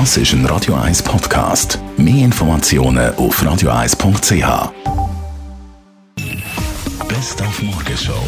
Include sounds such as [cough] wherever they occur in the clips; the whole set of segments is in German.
Das ist ein Radio 1 Podcast. Mehr Informationen auf radio1.ch. Best auf Morgenshow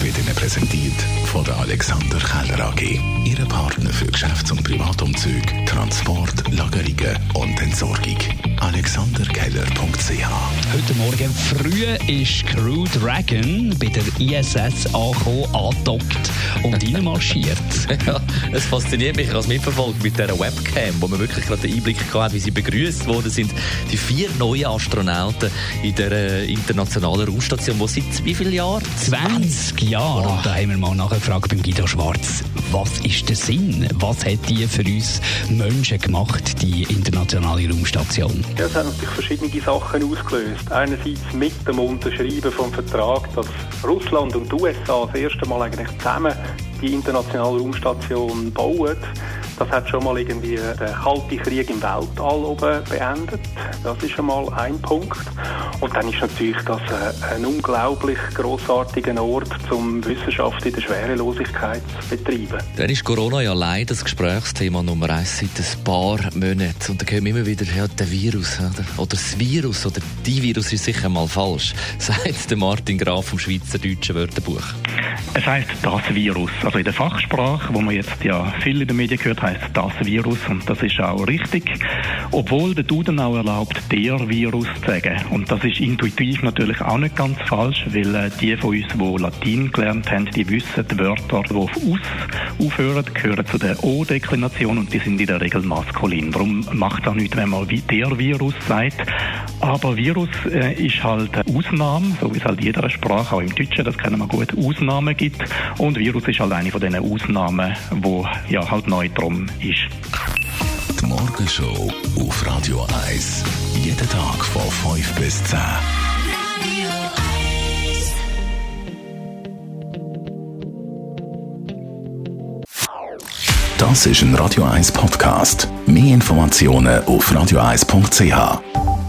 wird Ihnen präsentiert von der Alexander Keller AG. Ihre Partner für Geschäfts- und Privatumzug, Transport, Lagerungen und Entsorgung. AlexanderKeller.ch Heute Morgen früh ist Crew Dragon bei der ISS angekommen, angedockt und reinmarschiert. [laughs] Ja, es fasziniert mich als mitverfolgt mit dieser Webcam, wo man wirklich gerade den Einblick hat, wie sie begrüßt worden sind. Die vier neuen Astronauten in der internationalen Raumstation, die seit wie vielen Jahren? 20 Jahre. Und da haben wir mal nachgefragt beim Guido Schwarz, was ist der Sinn? Was hat die für uns Menschen gemacht, die internationale Raumstation? Ja, es hat natürlich verschiedene Sachen ausgelöst. Einerseits mit dem Unterschreiben vom Vertrag, dass Russland und die USA das erste Mal eigentlich zusammen die internationale Raumstation bauen. Das hat schon mal irgendwie den Kalten Krieg im Weltall oben beendet. Das ist schon mal ein Punkt. Und dann ist natürlich das äh, ein unglaublich großartiger Ort, um Wissenschaft in der Schwerelosigkeit zu betreiben. Dann ist Corona ja leider das Gesprächsthema Nummer eins seit ein paar Monaten. Und da wir immer wieder, ja, der Virus oder, das Virus oder die Virus ist sicher mal falsch, [laughs] sagt Martin Graf vom Schweizerdeutschen Wörterbuch. Es heißt das Virus. Also in der Fachsprache, wo man jetzt ja viel in den Medien gehört, heißt das Virus und das ist auch richtig. Obwohl der Duden auch erlaubt, der Virus zu sagen. Und das ist intuitiv natürlich auch nicht ganz falsch, weil äh, die von uns, die Latein gelernt haben, die wissen, die Wörter, die auf «us» aufhören, gehören zu der O-Deklination und die sind in der Regel maskulin. Darum macht auch nichts, wenn man der Virus sagt. Aber Virus äh, ist halt eine Ausnahme, so wie es halt jeder Sprache, auch im Deutschen, das kennen wir gut, Ausnahmen gibt. Und Virus ist halt eine von diesen Ausnahmen, wo ja halt neutrum ist. Die Morgenshow auf Radio 1. Jeden Tag von 5 bis 10. Das ist ein Radio 1 Podcast. Mehr Informationen auf radio1.ch.